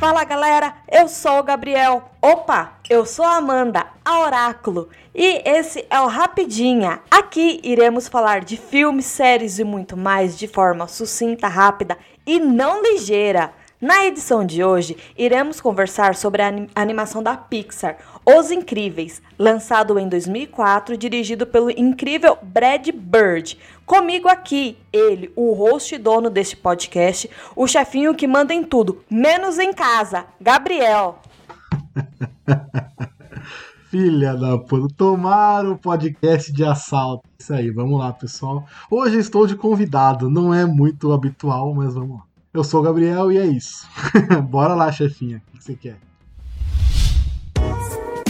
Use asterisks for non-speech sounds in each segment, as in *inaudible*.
Fala galera, eu sou o Gabriel. Opa, eu sou a Amanda, a Oráculo. E esse é o Rapidinha. Aqui iremos falar de filmes, séries e muito mais de forma sucinta, rápida e não ligeira. Na edição de hoje, iremos conversar sobre a animação da Pixar, Os Incríveis, lançado em 2004, dirigido pelo incrível Brad Bird. Comigo aqui, ele, o host e dono deste podcast, o chefinho que manda em tudo, menos em casa, Gabriel. *laughs* Filha da puta, tomaram o podcast de assalto. Isso aí, vamos lá, pessoal. Hoje estou de convidado, não é muito habitual, mas vamos lá. Eu sou o Gabriel e é isso. *laughs* Bora lá, chefinha. O que você quer?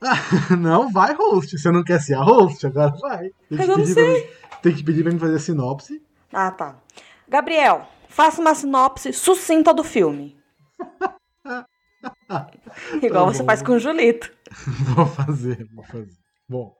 *laughs* não, vai host. Você não quer ser a host, agora vai. Tem não sei. Mim, tem que pedir pra mim fazer a sinopse. Ah, tá. Gabriel, faça uma sinopse sucinta do filme. *laughs* Igual tá você faz com o Julito. *laughs* vou fazer, vou fazer. Bom,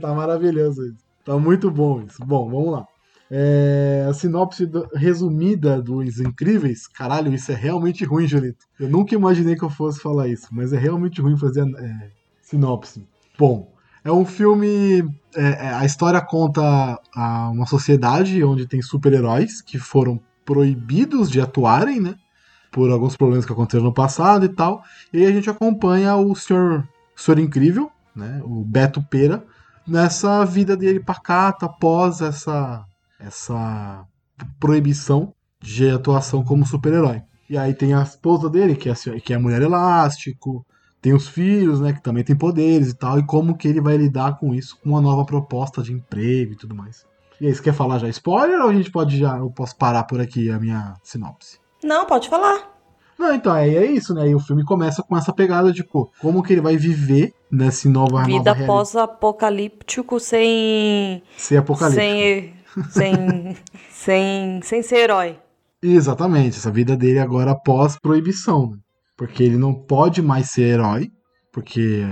tá maravilhoso isso. Tá muito bom isso. Bom, vamos lá. É, a sinopse do, resumida dos Incríveis. Caralho, isso é realmente ruim, Julito. Eu nunca imaginei que eu fosse falar isso, mas é realmente ruim fazer é, sinopse. Bom, é um filme. É, é a história conta a, uma sociedade onde tem super-heróis que foram proibidos de atuarem, né? Por alguns problemas que aconteceram no passado e tal. E a gente acompanha o Senhor, Senhor Incrível, né? O Beto Pera, nessa vida dele pacata após essa essa proibição de atuação como super-herói. E aí tem a esposa dele, que é, que é a mulher elástico, tem os filhos, né, que também tem poderes e tal, e como que ele vai lidar com isso, com uma nova proposta de emprego e tudo mais. E aí, você quer falar já spoiler ou a gente pode já, eu posso parar por aqui a minha sinopse? Não, pode falar. Não, então, aí é isso, né? E o filme começa com essa pegada de, pô, como que ele vai viver nessa nova Vida pós-apocalíptico sem... Sem apocalíptico. Sem sem, sem, sem ser herói. Exatamente, essa vida dele agora após proibição. Né? Porque ele não pode mais ser herói, porque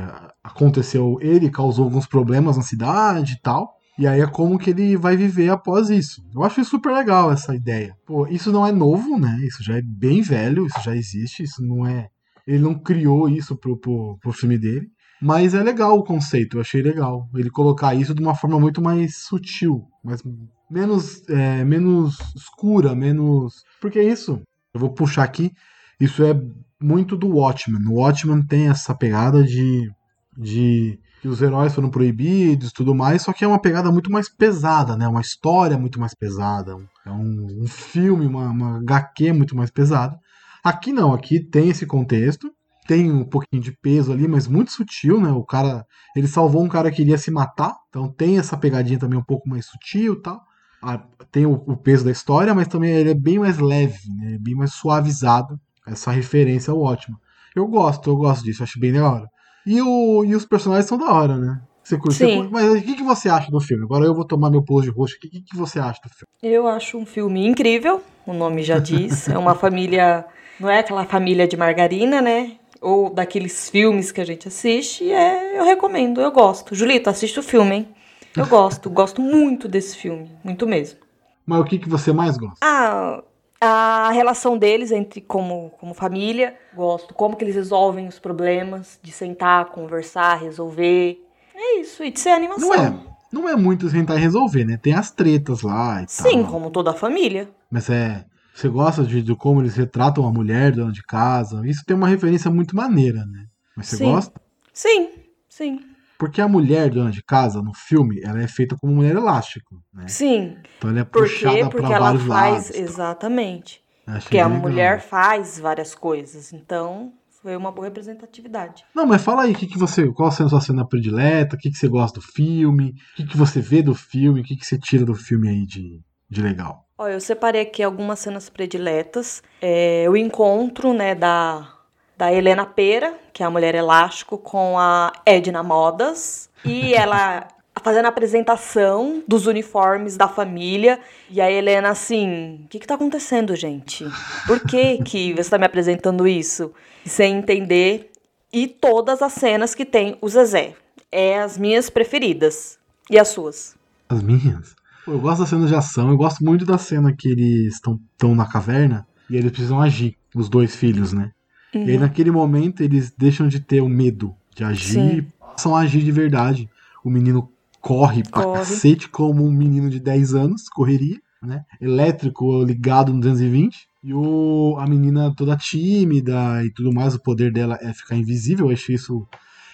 aconteceu, ele causou alguns problemas na cidade e tal. E aí é como que ele vai viver após isso. Eu acho super legal essa ideia. Pô, isso não é novo, né? Isso já é bem velho, isso já existe, isso não é. Ele não criou isso pro, pro, pro filme dele. Mas é legal o conceito, eu achei legal. Ele colocar isso de uma forma muito mais sutil, mas menos, é, menos escura, menos. Porque é isso, eu vou puxar aqui, isso é muito do Watchmen. O Watchmen tem essa pegada de, de que os heróis foram proibidos tudo mais, só que é uma pegada muito mais pesada, né? Uma história muito mais pesada. É um, um filme, uma, uma HQ muito mais pesada. Aqui não, aqui tem esse contexto, tem um pouquinho de peso ali, mas muito sutil, né? O cara, ele salvou um cara que iria se matar, então tem essa pegadinha também um pouco mais sutil, tal. Ah, tem o, o, peso da história, mas também ele é bem mais leve, né? Bem mais suavizado. Essa referência ao ótimo. Eu gosto, eu gosto disso, acho bem da hora. E, o, e os personagens são da hora, né? Você curte, Sim. Você, mas o que, que você acha do filme? Agora eu vou tomar meu pose de rosto. O que, que você acha do filme? Eu acho um filme incrível, o nome já diz. é uma *laughs* família. Não é aquela família de margarina, né? Ou daqueles filmes que a gente assiste, é, eu recomendo, eu gosto. Julito, assiste o filme, hein? Eu gosto, *laughs* gosto muito desse filme, muito mesmo. Mas o que, que você mais gosta? Ah, a relação deles entre como, como família, gosto. Como que eles resolvem os problemas, de sentar, conversar, resolver. É isso, e de ser animação. Não é, não é muito sentar e resolver, né? Tem as tretas lá e Sim, tal. como toda a família. Mas é você gosta de, de, como eles retratam a mulher dona de casa? Isso tem uma referência muito maneira, né? Mas você sim. gosta? Sim, sim. Porque a mulher dona de casa, no filme, ela é feita como mulher elástico, né? Sim. Então ela é puxada para vários faz, lados. Exatamente. Porque a mulher faz várias coisas, então foi uma boa representatividade. Não, mas fala aí, que que você, qual a sua cena predileta, o que, que você gosta do filme, o que, que você vê do filme, o que, que você tira do filme aí de, de legal? Ó, eu separei aqui algumas cenas prediletas. É, o encontro, né, da, da Helena Pera, que é a mulher elástico, com a Edna Modas. E *laughs* ela fazendo a apresentação dos uniformes da família. E a Helena assim: o que, que tá acontecendo, gente? Por que, que você tá me apresentando isso? Sem entender. E todas as cenas que tem o Zezé. É as minhas preferidas. E as suas? As minhas? Eu gosto da cena de ação, eu gosto muito da cena que eles estão na caverna e eles precisam agir, os dois filhos, né? Uhum. E aí naquele momento eles deixam de ter o medo de agir Sim. e passam a agir de verdade. O menino corre pra corre. cacete como um menino de 10 anos, correria, né? Elétrico ligado no 220. E o, a menina toda tímida e tudo mais, o poder dela é ficar invisível. Eu achei isso.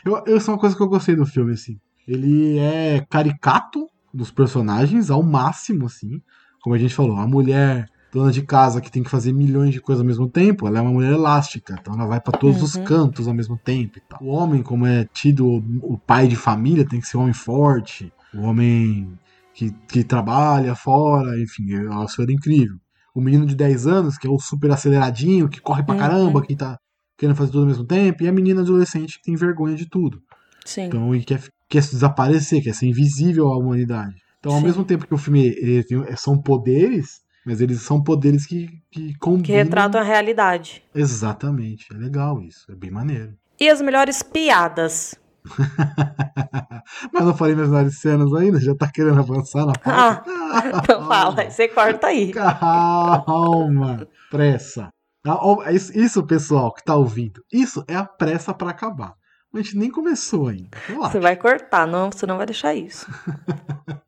Eu, isso é uma coisa que eu gostei do filme, assim. Ele é caricato dos personagens ao máximo, assim. Como a gente falou, a mulher dona de casa que tem que fazer milhões de coisas ao mesmo tempo, ela é uma mulher elástica, então ela vai para todos uhum. os cantos ao mesmo tempo. O homem, como é tido o pai de família, tem que ser um homem forte, o homem que, que trabalha fora, enfim, isso era incrível. O menino de 10 anos, que é o super aceleradinho, que corre pra uhum. caramba, que tá querendo fazer tudo ao mesmo tempo, e a menina adolescente que tem vergonha de tudo. Sim. Então, e quer, quer desaparecer, quer ser invisível à humanidade. Então, ao Sim. mesmo tempo que o filme ele tem, são poderes, mas eles são poderes que, que combinam. Que retratam a realidade. Exatamente. É legal isso. É bem maneiro. E as melhores piadas? *laughs* Mas não falei minhas melhores cenas ainda, já tá querendo avançar na pauta. Ah, *laughs* então fala, você corta aí. Calma, pressa. Ah, isso, pessoal que tá ouvindo, isso é a pressa para acabar. A gente nem começou ainda. Você vai cortar, não, você não vai deixar isso.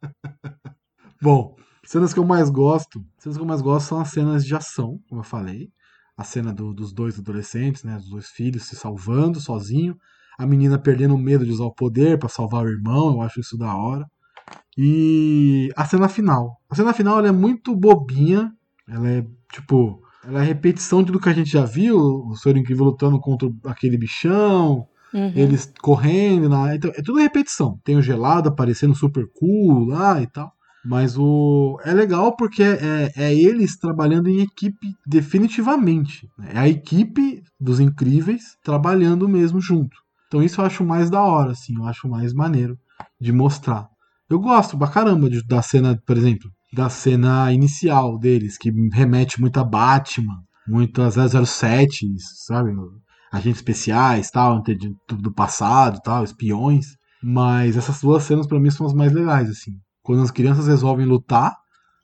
*laughs* Bom, Cenas que eu mais gosto, cenas que eu mais gosto são as cenas de ação, como eu falei. A cena do, dos dois adolescentes, né, dos dois filhos se salvando sozinho, a menina perdendo o medo de usar o poder para salvar o irmão, eu acho isso da hora. E a cena final. A cena final ela é muito bobinha, ela é tipo, ela é repetição de tudo que a gente já viu, o Senhor Incrível lutando contra aquele bichão, uhum. eles correndo, lá, então é tudo repetição. Tem o gelado aparecendo super cool lá e tal. Mas o é legal porque é, é eles trabalhando em equipe definitivamente. Né? É a equipe dos incríveis trabalhando mesmo junto. Então isso eu acho mais da hora, assim, eu acho mais maneiro de mostrar. Eu gosto pra caramba de, da cena, por exemplo, da cena inicial deles, que remete muito a Batman, muito a 007, sabe? Agentes especiais, tal, do passado, tal, espiões. Mas essas duas cenas para mim são as mais legais, assim. Quando as crianças resolvem lutar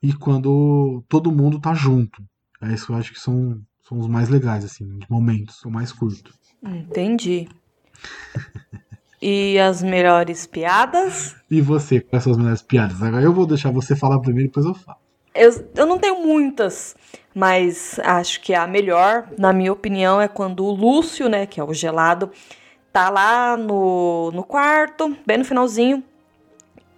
e quando todo mundo tá junto. É isso que eu acho que são, são os mais legais, assim, os momentos, o mais curto. Entendi. e as melhores piadas? E você, quais são as melhores piadas? Agora eu vou deixar você falar primeiro e depois eu falo. Eu, eu não tenho muitas, mas acho que a melhor, na minha opinião, é quando o Lúcio, né, que é o gelado, tá lá no, no quarto, bem no finalzinho,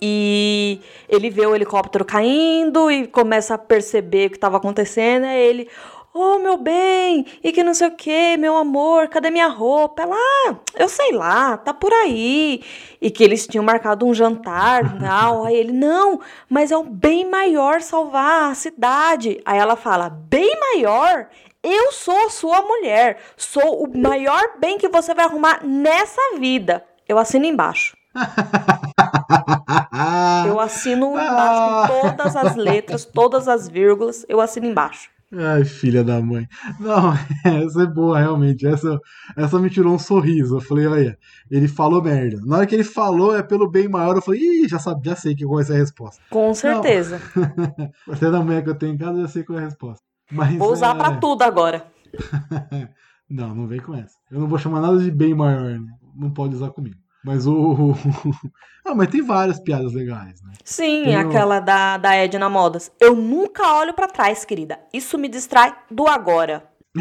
e ele vê o helicóptero caindo e começa a perceber o que estava acontecendo. Aí ele, oh meu bem, e que não sei o que, meu amor, cadê minha roupa? Ela, ah, eu sei lá, tá por aí. E que eles tinham marcado um jantar, tal. Aí ele, não, mas é um bem maior salvar a cidade. Aí ela fala, bem maior? Eu sou sua mulher, sou o maior bem que você vai arrumar nessa vida. Eu assino embaixo. *laughs* eu assino embaixo com todas as letras, todas as vírgulas, eu assino embaixo. Ai, filha da mãe. Não, *laughs* essa é boa, realmente. Essa, essa me tirou um sorriso. Eu falei, olha, ele falou merda. Na hora que ele falou é pelo bem maior, eu falei, ih, já, sabe, já sei que qual ser a resposta. Com certeza. *laughs* Até da manhã que eu tenho em casa, eu já sei qual é a resposta. Mas, vou usar é... pra tudo agora. *laughs* não, não vem com essa. Eu não vou chamar nada de bem maior, né? Não pode usar comigo. Mas o. *laughs* ah, mas tem várias piadas legais, né? Sim, tem aquela o... da, da Edna Modas. Eu nunca olho para trás, querida. Isso me distrai do agora. *laughs*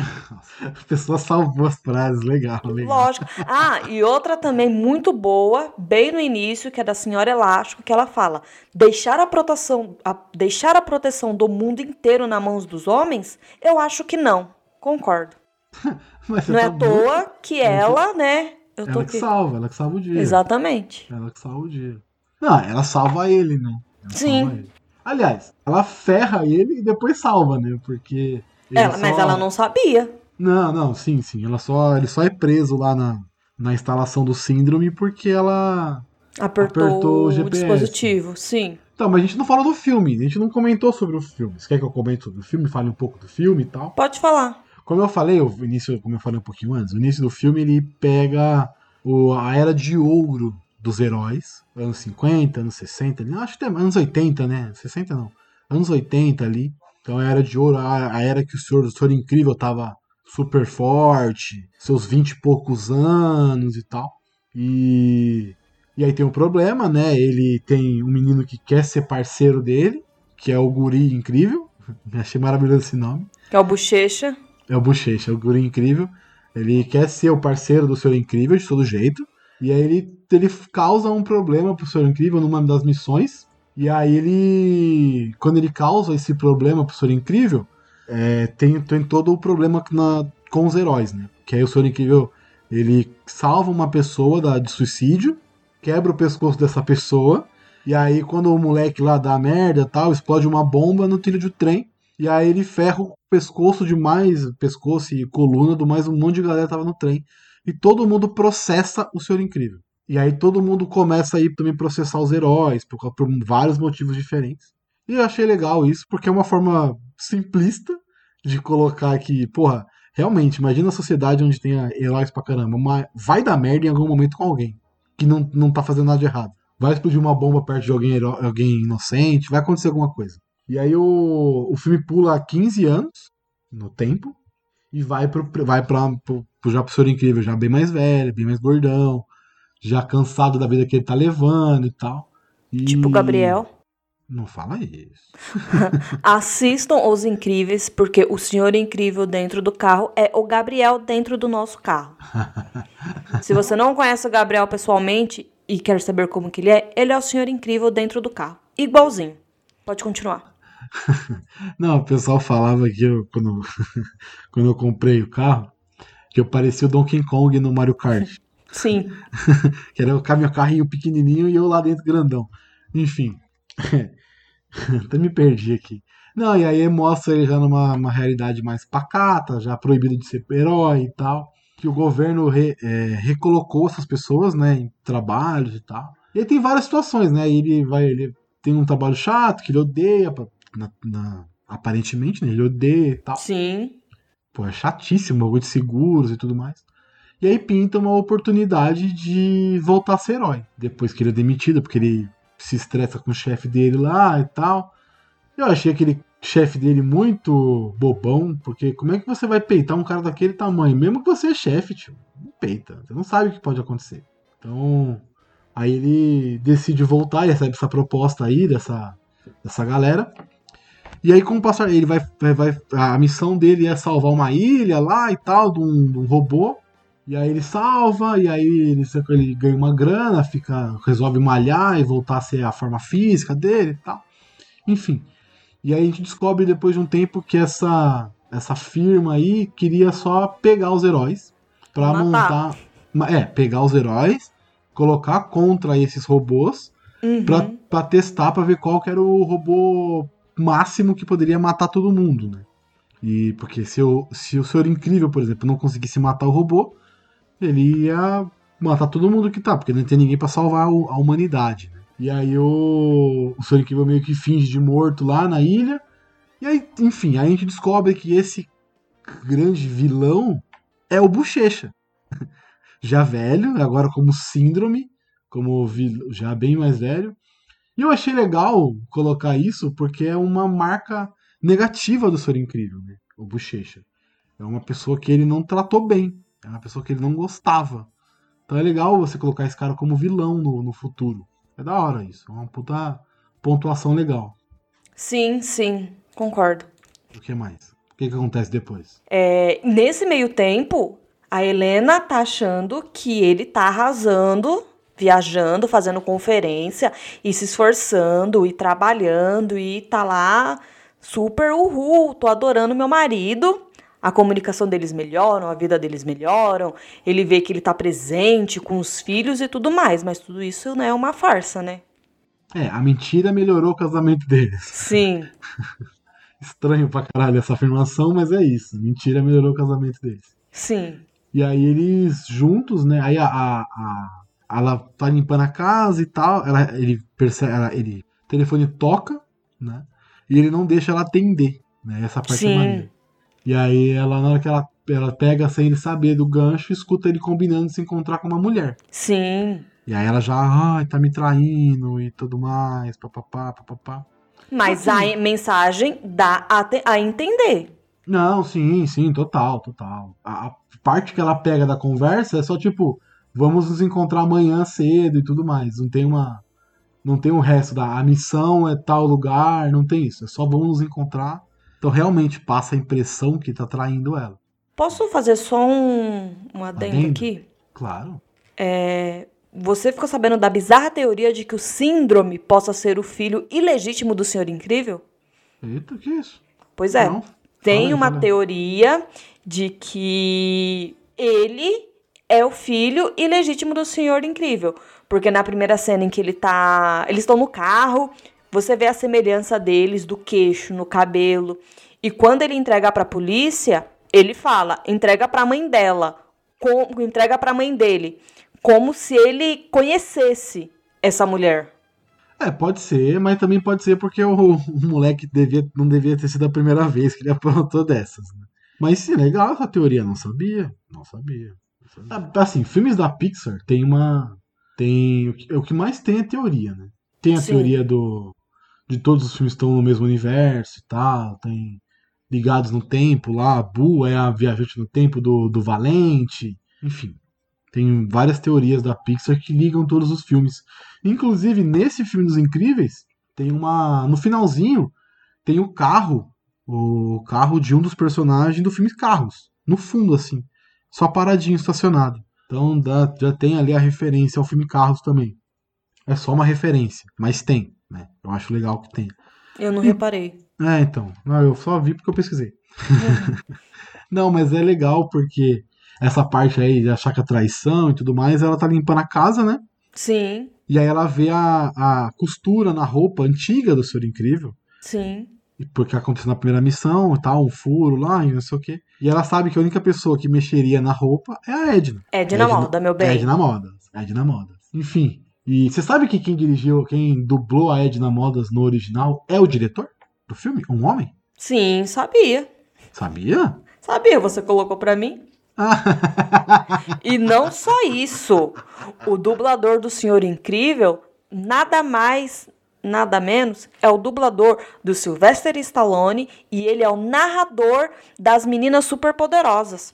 A pessoa salvou as frases, legal, legal. Lógico. Ah, e outra também muito boa, bem no início, que é da Senhora Elástico, que ela fala: deixar a proteção, a, deixar a proteção do mundo inteiro nas mãos dos homens? Eu acho que não. Concordo. *laughs* não é tá é à toa que ela, né, eu ela que salva, ela que salva o dia. Exatamente. Ela que salva o dia. Não, ela salva ele, né? Ela Sim. Ele. Aliás, ela ferra ele e depois salva, né? Porque. Ela, só... Mas ela não sabia. Não, não, sim, sim. Ela só, ele só é preso lá na, na instalação do síndrome porque ela Apertou, Apertou o o, GPS. dispositivo, sim. Então, mas a gente não falou do filme, a gente não comentou sobre o filme. Você quer que eu comente sobre o filme, fale um pouco do filme e tal? Pode falar. Como eu falei, o início, como eu falei um pouquinho antes, o início do filme ele pega o, a era de ouro dos heróis, anos 50, anos 60, ali, acho que até anos 80, né? 60 não. Anos 80 ali. Então a era de ouro, a, a era que o senhor, o senhor incrível tava super forte, seus 20 e poucos anos e tal. E e aí tem um problema, né? Ele tem um menino que quer ser parceiro dele, que é o Guri Incrível. *laughs* Achei maravilhoso esse nome. Que é o Bochecha. É o Bochecha, é o Guri Incrível. Ele quer ser o parceiro do Senhor Incrível de todo jeito. E aí ele, ele causa um problema pro Senhor Incrível numa das missões. E aí ele. Quando ele causa esse problema pro Senhor Incrível, é, tem, tem todo o problema na, com os heróis, né? Que aí o Senhor Incrível ele salva uma pessoa da, de suicídio, quebra o pescoço dessa pessoa. E aí, quando o moleque lá dá merda tal, explode uma bomba no trilho de trem. E aí ele ferra o pescoço de mais, pescoço e coluna do mais um monte de galera que tava no trem. E todo mundo processa o Senhor Incrível. E aí todo mundo começa a ir também processar os heróis, por, por vários motivos diferentes. E eu achei legal isso, porque é uma forma simplista de colocar que, porra, realmente, imagina a sociedade onde tenha heróis pra caramba, mas vai dar merda em algum momento com alguém que não, não tá fazendo nada de errado. Vai explodir uma bomba perto de alguém, alguém inocente, vai acontecer alguma coisa. E aí o, o filme pula 15 anos no tempo e vai pro, vai pra, pro, pro, já pro Senhor Incrível, já bem mais velho, bem mais gordão, já cansado da vida que ele tá levando e tal. E- Tipo o Gabriel. Não fala isso. *laughs* Assistam Os Incríveis, porque o Senhor Incrível dentro do carro é o Gabriel dentro do nosso carro. *laughs* Se você não conhece o Gabriel pessoalmente e quer saber como que ele é, ele é o Senhor Incrível dentro do carro. Igualzinho. Pode continuar. *laughs* Não, o pessoal falava que eu, quando, *laughs* quando eu comprei o carro, que eu parecia o Donkey Kong no Mario Kart. *laughs* Sim. Que era o meu carrinho pequenininho e eu lá dentro grandão. Enfim. Até me perdi aqui. Não, e aí mostra ele já numa uma realidade mais pacata, já proibido de ser herói e tal. Que o governo re- é, recolocou essas pessoas, né, em trabalhos e tal. E aí tem várias situações, né? Ele vai, ele tem um trabalho chato que ele odeia, na- na- aparentemente, né? Ele odeia e tal. Sim. Pô, é chatíssimo, bagulho de seguros e tudo mais. E aí pinta uma oportunidade de voltar a ser herói. Depois que ele é demitido, porque ele se estressa com o chefe dele lá e tal. Eu achei aquele chefe dele muito bobão, porque como é que você vai peitar um cara daquele tamanho? Mesmo que você é chefe, tio. Não peita. Você não sabe o que pode acontecer. Então, aí ele decide voltar e recebe essa proposta aí dessa, dessa galera. E aí, com o passar, ele vai, vai, vai- A missão dele é salvar uma ilha lá e tal, de um, de um robô. E aí ele salva, e aí ele, ele ganha uma grana, fica, resolve malhar e voltar a ser a forma física dele e tal. Enfim. E aí a gente descobre depois de um tempo que essa, essa firma aí queria só pegar os heróis pra Matar. montar. É, pegar os heróis, colocar contra esses robôs Uhum. pra, pra testar pra ver qual que era o robô máximo que poderia matar todo mundo, né? E porque se o, se o Senhor Incrível, por exemplo, não conseguisse matar o robô, ele ia matar todo mundo que tá, porque não tem ninguém pra salvar a humanidade. né? E aí o, o Senhor Incrível meio que finge de morto lá na ilha. E aí, enfim, aí a gente descobre que esse grande vilão é o Bochecha. *laughs* Já velho, agora como síndrome, como já bem mais velho. E eu achei legal colocar isso porque é uma marca negativa do Senhor Incrível, né? O Bochecha. É uma pessoa que ele não tratou bem. É uma pessoa que ele não gostava. Então é legal você colocar esse cara como vilão no, no futuro. É da hora isso. É uma puta pontuação legal. Sim, sim. Concordo. O que mais? O que, que acontece depois? É, nesse meio tempo, a Helena tá achando que ele tá arrasando, viajando, fazendo conferência e se esforçando e trabalhando e tá lá super uhul, tô adorando meu marido. A comunicação deles melhoram, a vida deles melhoram. Ele vê que ele tá presente com os filhos e tudo mais, mas tudo isso não é uma farsa, né? É, a mentira melhorou o casamento deles. Sim. *laughs* estranho pra caralho essa afirmação, mas é isso. Mentira melhorou o casamento deles. Sim. E aí eles juntos, né? Aí a, a, a- ela tá limpando a casa e tal. Ela, ele percebe, ela- ele, o telefone toca, né? E ele não deixa ela atender, né? Essa parte Sim. é maneira. E aí ela, na hora que ela, ela pega sem ele saber do gancho, escuta ele combinando de se encontrar com uma mulher. Sim. E aí ela já, ai, tá me traindo e tudo mais, papapá, papapá. Mas a mensagem dá a, te- a entender. Não, sim, sim, total, total. A, a parte que ela pega da conversa é só tipo, vamos nos encontrar amanhã cedo e tudo mais. Não tem uma. Não tem o resto da. A missão é tal lugar, não tem isso. É só vamos nos encontrar. Então realmente passa a impressão que tá traindo ela. Posso fazer só um, um adendo, Adendo? aqui? Claro. É, você ficou sabendo da bizarra teoria de que o síndrome possa ser o filho ilegítimo do Senhor Incrível? Eita, que isso? Pois é. Não? Tem Fala uma aí. teoria de que ele é o filho ilegítimo do Senhor Incrível. Porque na primeira cena em que ele tá. Eles estão no carro, você vê a semelhança deles, do queixo, no cabelo. E quando ele entrega pra polícia, ele fala: entrega pra mãe dela. Com, entrega pra mãe dele. Como se ele conhecesse essa mulher. É, pode ser, mas também pode ser porque o, o moleque devia, não devia ter sido a primeira vez que ele *laughs* aprontou dessas. Né? Mas sim, legal essa teoria, não sabia. Não sabia. Ah, Assim, filmes da Pixar tem uma. Tem. O que, o que mais tem é teoria, né? Tem a Sim. teoria do. De todos os filmes estão no mesmo universo e tal. Tem ligados no tempo lá. A Boo é a viajante no tempo do, do Valente. Enfim. Tem várias teorias da Pixar que ligam todos os filmes. Inclusive, nesse filme dos Incríveis, tem uma. No finalzinho, tem o carro. O carro de um dos personagens do filme Carros. No fundo, assim. Só paradinho, estacionado. Então dá- já tem ali a referência ao filme Carros também. É só uma referência, mas tem, né? Eu acho legal que tem. Eu não reparei. É, então. Não, eu só vi porque eu pesquisei. *laughs* Não, mas é legal porque essa parte aí de achar que é traição e tudo mais, ela tá limpando a casa, né? Sim, E aí ela vê a, a costura na roupa antiga do Senhor Incrível. sim. Porque aconteceu na primeira missão e tal, um furo lá e não sei o quê. E ela sabe que a única pessoa que mexeria na roupa é a Edna. É de na Edna- moda, meu bem. Edna Modas. Edna Modas. Enfim. E você sabe que quem dirigiu, quem dublou a Edna Modas no original é o diretor do filme? Um homem? Sim, sabia. Sabia? Sabia, você colocou pra mim? *laughs* E não só isso. O dublador do Senhor Incrível, nada mais, nada menos, é o dublador do Sylvester Stallone e ele é o narrador das Meninas Superpoderosas.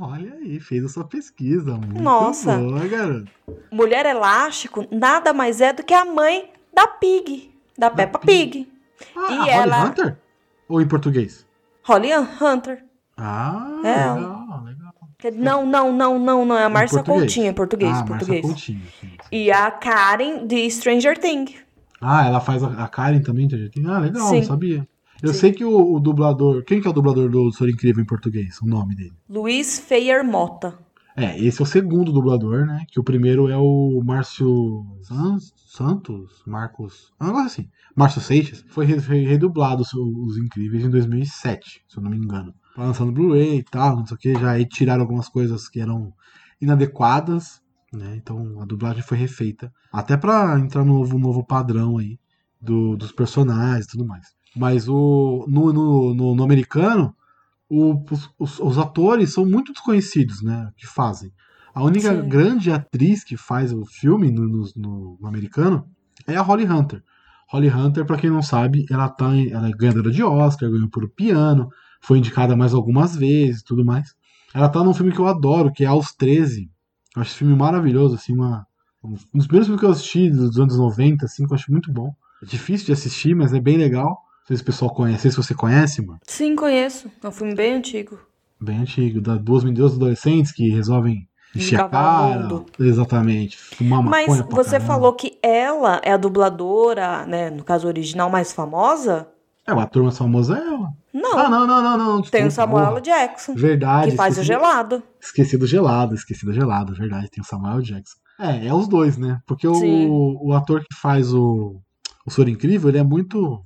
Olha aí, fez a sua pesquisa. Muito Nossa. boa, garoto. Mulher Elástico nada mais é do que a mãe da Pig, da Peppa Pig. Ah, E Holly ela- Hunter? Ou em português? Holly Hunter. Ah, É. legal, legal. Não, não, não, não, não. É a Márcia? Coutinho, em português. Ah, português. Coutinho. sim, sim. E a Karen de Stranger Things. Ah, ela faz a, Karen também. Ah, legal, Sim. não sabia. Eu Sim. sei que o, o dublador. Quem que é o dublador do Senhor Incrível em português? O nome dele. Luiz Feyer Mota. É, esse é o segundo dublador, né? Que o primeiro é o Márcio San- Santos? Marcos. Um negócio assim. Márcio Seixas. Foi re- re- redublado os, Incríveis em 2007, se eu não me engano. Tá lançando Blu-ray e tal, não sei o que. Já aí tiraram algumas coisas que eram inadequadas, né? Então a dublagem foi refeita. Até pra entrar no novo, novo padrão aí do- dos personagens e tudo mais. Mas o, no, no, no, no americano, o- os, os- atores são muito desconhecidos, né? Que fazem. A única Sim. grande atriz que faz o filme no, no- no- no americano é a Holly Hunter. Holly Hunter, pra quem não sabe, ela, tá em- ela é ganhadora de Oscar, ganhou por piano, foi indicada mais algumas vezes e tudo mais. Ela tá num filme que eu adoro, que é Aos 13. Eu acho esse filme maravilhoso, assim, uma, um dos primeiros filmes que eu assisti dos anos 90, assim, que eu acho muito bom. É difícil de assistir, mas é bem legal. Não sei se o pessoal conhece, se você conhece, mano. Sim, conheço. É um filme bem antigo. Bem antigo, da duas meninas adolescentes que resolvem encher a cara. Exatamente. Fumar Mas você caramba. falou que ela é a dubladora, né? No caso original, mais famosa? É, o ator mais famoso é ela. Não. Ah, não, não, não, não. Tem o desculpa, Samuel porra. Jackson, Verdade. que faz o gelado. Esqueci do gelado, esqueci do gelado, verdade. Tem o Samuel Jackson. É, é os dois, né? Porque Sim. o, o ator que faz o, o Senhor Incrível, ele é muito.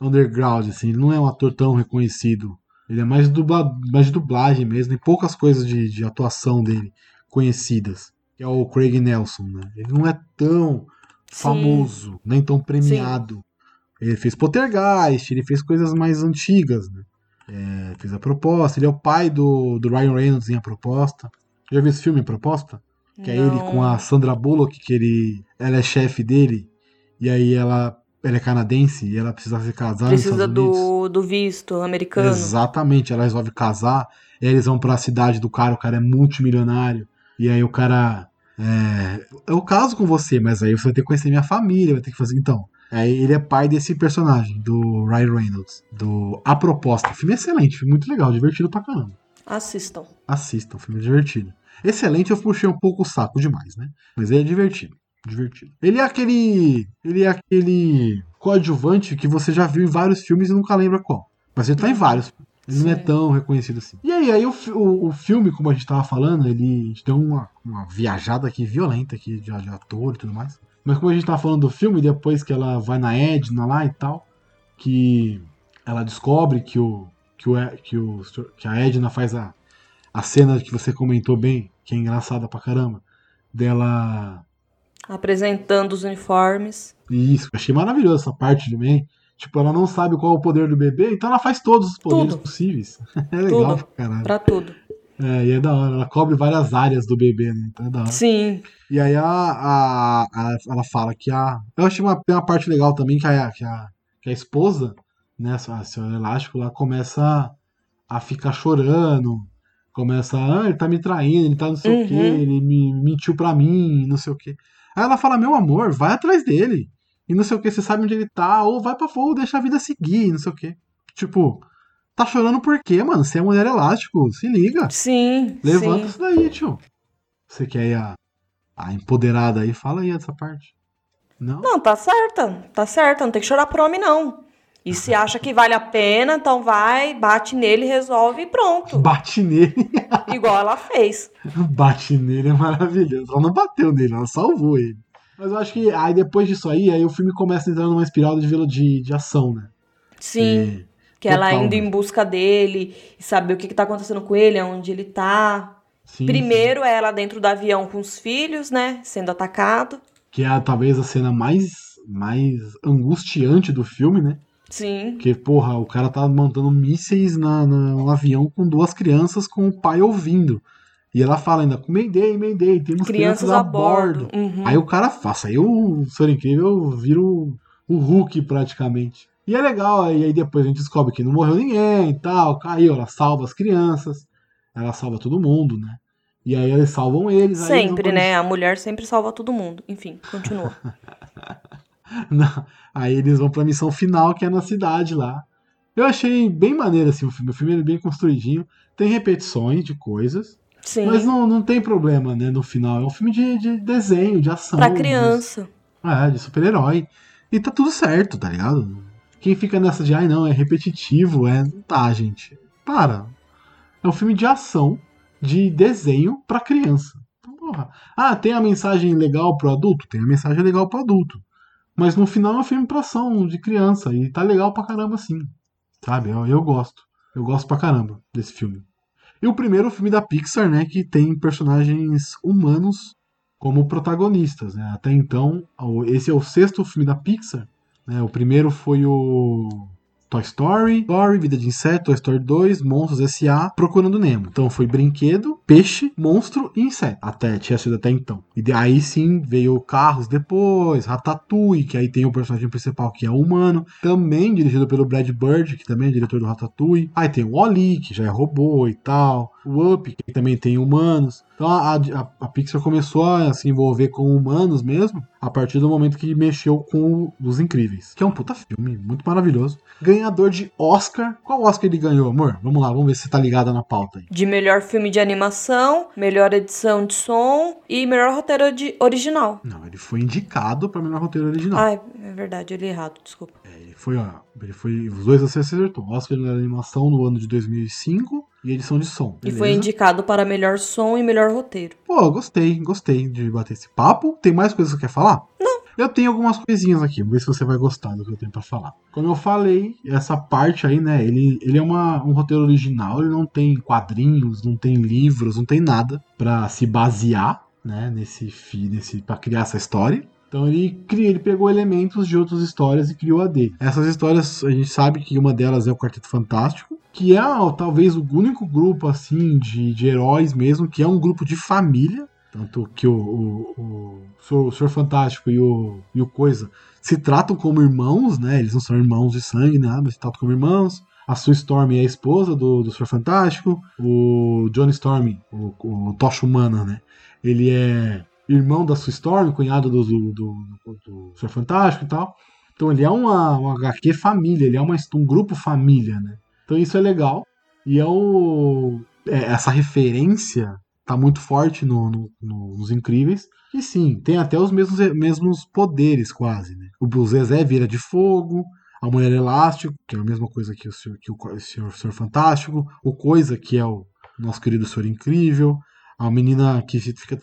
underground, assim. Ele não é um ator tão reconhecido. Ele é mais, dubla, mais de dublagem mesmo. Tem poucas coisas de, de atuação dele conhecidas. Que é o Craig Nelson, né? Ele não é tão Sim. famoso, nem tão premiado. Ele fez Poltergeist, ele fez coisas mais antigas, né? É, fez a proposta. Ele é o pai do, do Ryan Reynolds em A Proposta. Já viu esse filme, A Proposta? Que é ele Não. com a Sandra Bullock, que ele, ela é chefe dele, e aí ela, ela é canadense e ela precisa se casar Precisa do, do visto americano. Exatamente, ela resolve casar, e aí eles vão pra cidade do cara, o cara é multimilionário, e aí o cara. É, eu caso com você, mas aí você vai ter que conhecer minha família, vai ter que fazer. Então. Aí ele é pai desse personagem, do Ryan Reynolds, do A Proposta. Filme é excelente, filme muito legal, divertido pra caramba. Assistam. Assistam, filme divertido. Excelente, eu puxei um pouco o saco demais, né? Mas ele é divertido. Divertido. Ele é aquele. Ele é aquele coadjuvante que você já viu em vários filmes e nunca lembra qual. Mas ele tá em vários. Ele não é Sim. tão reconhecido assim. E aí, aí o, o, o filme, como a gente tava falando, ele deu uma, uma viajada aqui violenta aqui de, de ator e tudo mais. Mas como a gente tava falando do filme, depois que ela vai na Edna lá e tal, que ela descobre que o que, o, que, o, que a Edna faz a, a cena que você comentou bem, que é engraçada pra caramba, dela. Apresentando os uniformes. Isso, achei maravilhoso essa parte também. Tipo, ela não sabe qual é o poder do bebê, então ela faz todos os poderes Tudo. possíveis. *laughs* É legal Tudo. pra caralho. Pra tudo. É, e é da hora. Ela cobre várias áreas do bebê, né? Então é da hora. Sim. E aí a, a, a- ela fala que a. Eu achei uma, tem uma parte legal também que a, que a, que a esposa, né, a senhora elástico, lá começa a, a ficar chorando. Começa, ah, ele tá me traindo, ele tá não sei o quê, Uhum. ele me mentiu pra mim, não sei o quê. Aí ela fala, meu amor, vai atrás dele. E não sei o que, você sabe onde ele tá, ou vai pra fora, deixa a vida seguir, não sei o quê. Tipo, tá chorando por quê, mano? Você é mulher elástico, se liga. Sim. Levanta sim. isso daí, tio. Você quer ir a, a empoderada aí? Fala aí essa parte. Não? Não, tá certa. Tá certa. Não tem que chorar por homem, não. E se *laughs* acha que vale a pena, então vai, bate nele, resolve e pronto. Bate nele. *laughs* Igual ela fez. Bate nele é maravilhoso. Ela não bateu nele, ela salvou ele. Mas eu acho que aí depois disso aí, aí o filme começa a entrar numa espiral de, de, de ação, né? Sim. E- Que ela Total, indo né? em busca dele e saber o que, que tá acontecendo com ele, aonde ele tá. sim, Primeiro é ela dentro do avião com os filhos, né? Sendo atacado. sim. Que é talvez a cena mais, mais angustiante do filme, né? Sim. Porque, porra, o cara tá montando mísseis na, na- no avião com duas crianças com o pai ouvindo. E ela fala ainda, Mayday, Mayday, temos Crianças a bordo. Uhum. Aí o cara faça, aí o Senhor Incrível vira o, o Hulk praticamente. E é legal, aí, aí depois a gente descobre que não morreu ninguém e tal, caiu, ela salva as crianças, ela salva todo mundo, né? E aí eles salvam eles. Sempre, né? A mulher sempre salva todo mundo. Enfim, continua. *laughs* Não, aí eles vão pra missão final, que é na cidade lá. Eu achei bem maneiro assim o filme. O filme é bem construidinho. Tem repetições de coisas, Sim. mas não, não tem problema, né? No final. É um filme de, de desenho, de ação. Pra de- criança. É, de super-herói. E tá tudo certo, tá ligado? Quem fica nessa de, ai não, é repetitivo, é. Tá, gente. Para. É um filme de ação, de desenho pra criança. Então, porra. Ah, tem a mensagem legal pro adulto? Tem a mensagem legal pro adulto. Mas no final é um filme pra ação, de criança. E tá legal pra caramba sim. Sabe? Eu, eu gosto. Eu gosto pra caramba desse filme. E o primeiro filme da Pixar, né, que tem personagens humanos como protagonistas. Né? Até então, esse é o sexto filme da Pixar. Né? O primeiro foi o Toy Story, Story, Vida de Inseto, Toy Story 2, Monstros S.A., Procurando Nemo. Então foi brinquedo, peixe, monstro e inseto. Até, tinha sido até então. E aí sim veio Carros depois, Ratatouille, que aí tem o personagem principal que é humano, também dirigido pelo Brad Bird, que também é diretor do Ratatouille. Aí tem o Wall-E, que já é robô e tal. O Up, que também tem humanos. Então a, a- a Pixar começou a se envolver com humanos mesmo a partir do momento que mexeu com Os Incríveis. Que é um puta filme, muito maravilhoso. Ganhador de Oscar. Qual Oscar ele ganhou, amor? Vamos lá, vamos ver se você tá ligada na pauta aí. De melhor filme de animação, melhor edição de som e melhor roteiro de original. Não, ele foi indicado para melhor roteiro original. Ai, é verdade, eu li errado, desculpa. Ele foi, ó, ele foi, os dois você acertou. Oscar de animação no ano de 2005 e edição de som. E foi beleza? indicado para melhor som e melhor roteiro. Pô, gostei, gostei de bater esse papo. Tem mais coisas que você quer falar? Não, Eu tenho algumas coisinhas aqui, vamos ver se você vai gostar do que eu tenho para falar. Como eu falei, essa parte aí, né, ele, ele é uma, um roteiro original, ele não tem quadrinhos, não tem livros, não tem nada para se basear, né, nesse, nesse para criar essa história. Então ele cria, ele pegou elementos de outras histórias e criou a dele. Essas histórias, a gente sabe que uma delas é o Quarteto Fantástico, que é talvez o único grupo assim de, de heróis mesmo, que é um grupo de família, tanto que o, o, o, o Senhor Fantástico e o, e o Coisa se tratam como irmãos, né? Eles não são irmãos de sangue, né? Mas se tratam como irmãos. A Sue Storm é a esposa do, do Senhor Fantástico. O Johnny Storm, o, o Tocha Humana, né? Ele é irmão da Sue Storm, cunhado do, do, do, do Senhor Fantástico e tal. Então ele é uma, uma HQ família, ele é uma, um grupo família, né? Então isso é legal. E é o, é, essa referência tá muito forte no, no, no, nos Incríveis. E sim, tem até os mesmos, mesmos poderes, quase. Né? O Zezé vira de fogo, a Mulher Elástico, que é a mesma coisa que o Senhor, que o senhor, senhor Fantástico, o Coisa, que é o nosso querido Senhor Incrível, a menina que fica,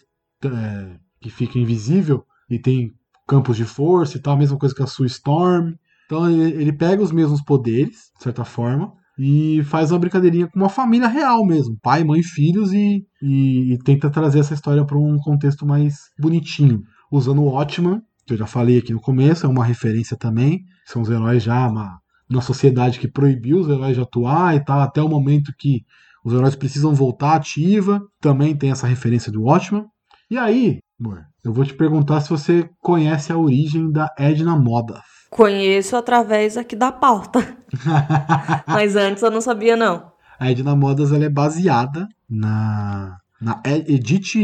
é, que fica invisível e tem campos de força e tal, a mesma coisa que a Sue Storm. Então ele, ele pega os mesmos poderes, de certa forma, e faz uma brincadeirinha com uma família real mesmo, pai, mãe, filhos, e, e, e tenta trazer essa história para um contexto mais bonitinho, usando o Watchman, que eu já falei aqui no começo, é uma referência também, são os heróis já uma, uma sociedade que proibiu os heróis de atuar e tal, até o momento que os heróis precisam voltar ativa, também tem essa referência do Watchman. E aí, amor, eu vou te perguntar se você conhece a origem da Edna Moda. Conheço através aqui da pauta. *laughs* Mas antes eu não sabia, não. A Edna Modas ela é baseada na, na Edith,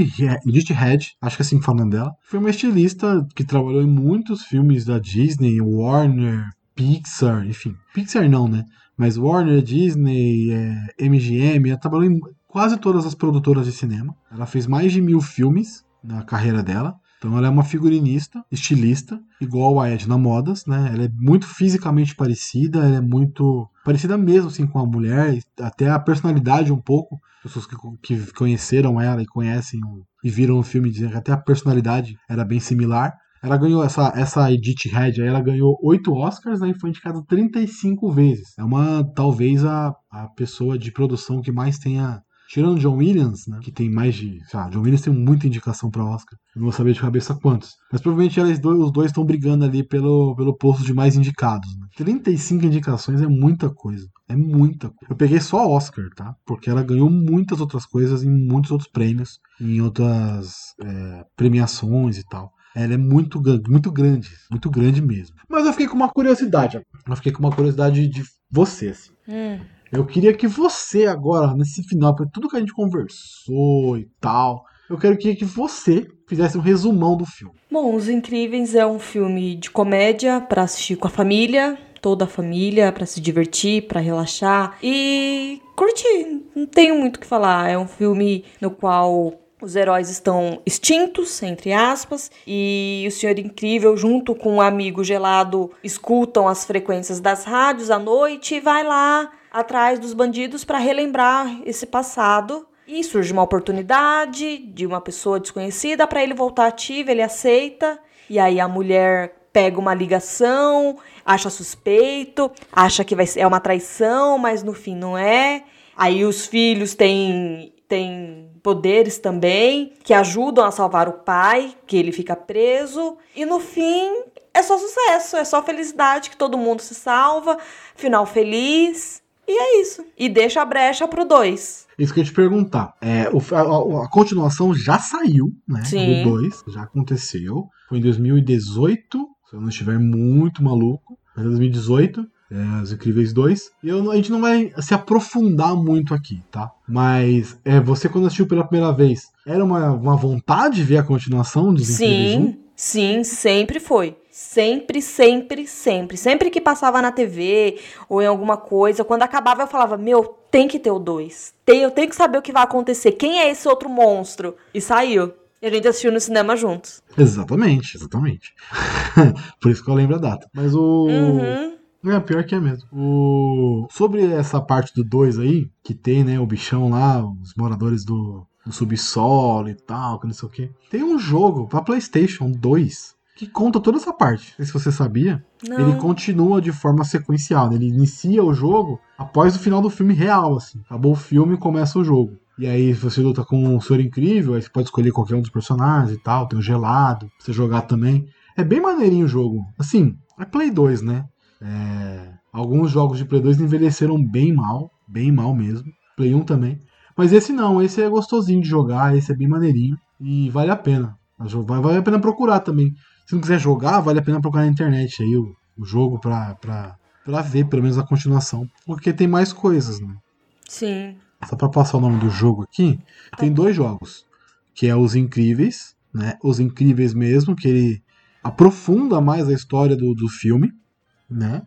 Edith Head, acho que é assim que falam dela. Foi uma estilista que trabalhou em muitos filmes da Disney, Warner, Pixar, enfim. Pixar não, né? Mas Warner, Disney, é, MGM, ela trabalhou em quase todas as produtoras de cinema. Ela fez mais de mil filmes na carreira dela. Então ela é uma figurinista, estilista, igual a Edna Modas, né? Ela é muito fisicamente parecida, ela é muito parecida mesmo assim com a mulher, até a personalidade um pouco. Pessoas que, que conheceram ela e conhecem e viram o filme dizem que até a personalidade era bem similar. Ela ganhou essa essa Edith Head, ela ganhou oito Oscars né, e foi indicada 35 vezes. É uma talvez a, a pessoa de produção que mais tenha Tirando John Williams, né, que tem mais de. Sei lá, John Williams tem muita indicação para Oscar. Eu não vou saber de cabeça quantos. Mas provavelmente eles dois, os dois estão brigando ali pelo, pelo posto de mais indicados. Né? 35 indicações é muita coisa. É muita coisa. Eu peguei só Oscar, tá? Porque ela ganhou muitas outras coisas em muitos outros prêmios, em outras é, premiações e tal. Ela é muito, muito grande, muito grande mesmo. Mas eu fiquei com uma curiosidade. Eu fiquei com uma curiosidade de você, assim. Hum. Eu queria que você agora, nesse final, por tudo que a gente conversou e tal, eu quero que, que você fizesse um resumão do filme. Bom, Os Incríveis é um filme de comédia para assistir com a família, toda a família, para se divertir, para relaxar e curtir. Não tenho muito o que falar. É um filme no qual os heróis estão extintos, entre aspas, e o Senhor Incrível, junto com o um amigo gelado, escutam as frequências das rádios à noite e vai lá atrás dos bandidos para relembrar esse passado. E surge uma oportunidade de uma pessoa desconhecida para ele voltar ativo, ele aceita. E aí a mulher pega uma ligação, acha suspeito, acha que vai ser, é uma traição, mas no fim não é. Aí os filhos têm, têm poderes também que ajudam a salvar o pai, que ele fica preso. E no fim é só sucesso, é só felicidade que todo mundo se salva, final feliz. E é isso. E deixa a brecha pro 2. Isso que eu ia te perguntar. É, o, a, a, continuação já saiu, né? Sim. Do 2. Já aconteceu. Foi em 2018. Se eu não estiver muito maluco. Mas 2018. É, Os Incríveis 2. E eu, a gente não vai se aprofundar muito aqui, tá? Mas é, você, quando assistiu pela primeira vez, era uma, uma vontade de ver a continuação dos Incríveis Sim, 1? sim, sempre foi. Sempre, sempre, sempre. Sempre que passava na TV ou em alguma coisa, quando acabava eu falava: Meu, tem que ter o 2. Tem, eu tenho que saber o que vai acontecer. Quem é esse outro monstro? E saiu. E a gente assistiu no cinema juntos. Exatamente, exatamente. *laughs* Por isso que eu lembro a data. Mas o. Uhum. É, pior que é mesmo. O... Sobre essa parte do 2 aí, que tem, né, o bichão lá, os moradores do, do subsolo e tal, que não sei o quê. Tem um jogo pra PlayStation 2 que conta toda essa parte. Não sei se você sabia. Não. Ele continua de forma sequencial. né? Ele inicia o jogo após o final do filme real, assim. Acabou o filme e começa o jogo. E aí você luta com o Senhor Incrível, aí você pode escolher qualquer um dos personagens e tal. Tem o Gelado, pra você jogar também. É bem maneirinho o jogo. Assim, é Play 2, né? É, Alguns jogos de Play 2 envelheceram bem mal. Bem mal mesmo. Play 1 também. Mas esse não, esse é gostosinho de jogar, esse é bem maneirinho. E vale a pena. Vale a pena procurar também. Se não quiser jogar, vale a pena procurar na internet aí o, o jogo pra, pra, pra ver pelo menos a continuação. Porque tem mais coisas, né? Sim. Só pra passar o nome do jogo aqui, tem dois jogos. Que é Os Incríveis, né? Os Incríveis mesmo, que ele aprofunda mais a história do, do filme, né?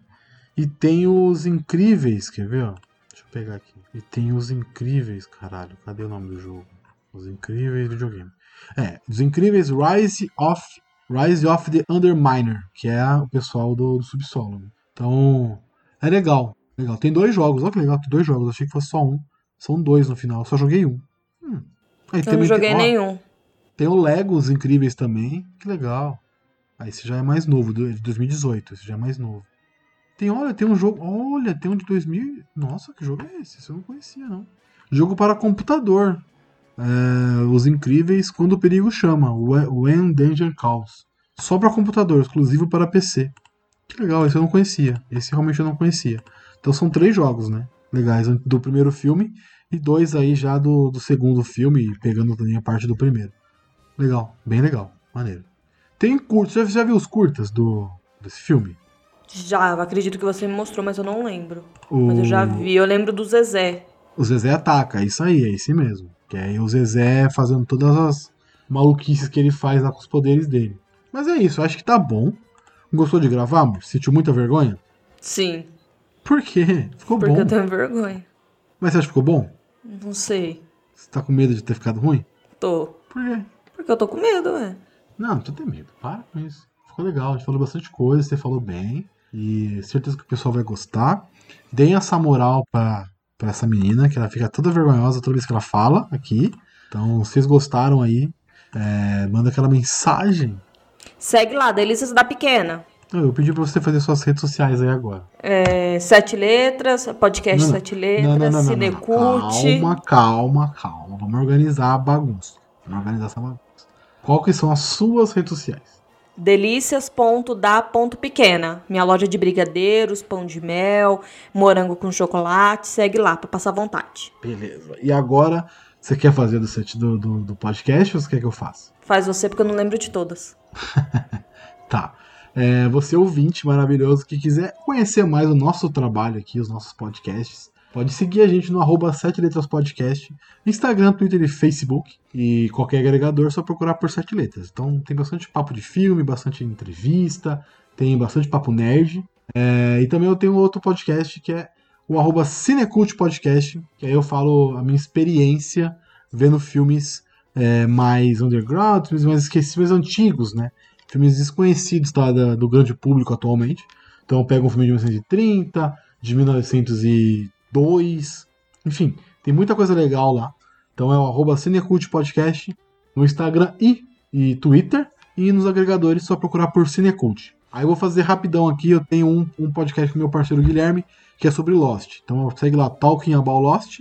E tem os Incríveis, quer ver, ó? Deixa eu pegar aqui. E tem os Incríveis, caralho. Cadê o nome do jogo? Os Incríveis videogame. É, os Incríveis Rise of Rise of the Underminer, que é o pessoal do, do subsolo. Então, é legal. Legal. Tem dois jogos, olha que legal, tem dois jogos. Achei que fosse só um. São dois no final, só joguei um. Hum. Aí Eu não joguei tem, ó, nenhum. Tem o Legos Incríveis também, que legal. Aí esse já é mais novo, de 2018, esse já é mais novo. Tem, olha, tem um jogo, olha, tem um de 2000. Nossa, que jogo é esse? Esse eu não conhecia, não. Jogo para computador. É, Os Incríveis Quando o Perigo Chama, When Danger Calls. Só para computador, exclusivo para PC. Que legal, esse eu não conhecia. Esse realmente eu não conhecia. Então são três jogos, né? Legais do primeiro filme e dois aí já do, do segundo filme, pegando também a parte do primeiro. Legal, bem legal, maneiro. Tem curtos, já, já viu os curtas do, desse filme? Já, acredito que você me mostrou, mas eu não lembro. O, Mas eu já vi, eu lembro do Zezé. O Zezé ataca, é isso aí, é esse mesmo. Que aí o Zezé fazendo todas as maluquices que ele faz lá com os poderes dele. Mas é isso, acho que tá bom. Gostou de gravar, amor? Sentiu muita vergonha? Sim, Por quê? Ficou porque bom. eu tenho vergonha. Mas você acha que ficou bom? Não sei. Você tá com medo de ter ficado ruim? Tô. Por quê? Porque eu tô com medo, ué. Não, não tô tendo medo. Para com isso. Ficou legal. A gente falou bastante coisa, você falou bem. E certeza que o pessoal vai gostar. Deem essa moral pra, pra essa menina, que ela fica toda vergonhosa toda vez que ela fala aqui. Então, se vocês gostaram aí, é, manda aquela mensagem. Segue lá, Delícias da Pequena. Eu pedi pra você fazer suas redes sociais aí agora. É, sete letras, podcast Não, não. Sete Letras, Cinecult. Calma, calma, calma. Vamos organizar a bagunça. Vamos organizar essa bagunça. Qual que são as suas redes sociais? Delícias.da.pequena. Minha loja de brigadeiros, pão de mel, morango com chocolate. Segue lá pra passar vontade. Beleza. E agora, você quer fazer do set do, do, do podcast ou você quer que eu faça? Faz você porque eu não lembro de todas. *laughs* Tá. É, você ouvinte maravilhoso que quiser conhecer mais o nosso trabalho aqui, os nossos podcasts, pode seguir a gente no arroba 7 letras podcast, Instagram, Twitter e Facebook. E qualquer agregador, só procurar por 7 letras. Então tem bastante papo de filme, bastante entrevista, tem bastante papo nerd. É, e também eu tenho outro podcast que é o arroba Cinecult Podcast, que aí eu falo a minha experiência vendo filmes é, mais underground, filmes mais esquecidos, mais antigos, né? Filmes desconhecidos tá, do grande público atualmente. Então eu pego um filme de 1930, de 1902, enfim, tem muita coisa legal lá. Então é o arroba Podcast no Instagram e, e Twitter, e nos agregadores só procurar por Cinecult. Aí eu vou fazer rapidão aqui, eu tenho um, um podcast com meu parceiro Guilherme, que é sobre Lost. Então segue lá, Talking About Lost.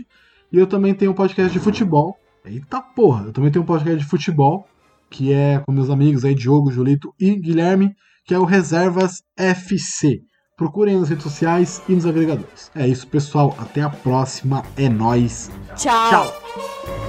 E eu também tenho um podcast de futebol. Eita porra, eu também tenho um podcast de futebol, que é com meus amigos aí, Diogo, Julito e Guilherme, que é o Reservas FC. Procurem nas redes sociais e nos agregadores. É isso, pessoal. Até a próxima. É nóis. Tchau. Tchau.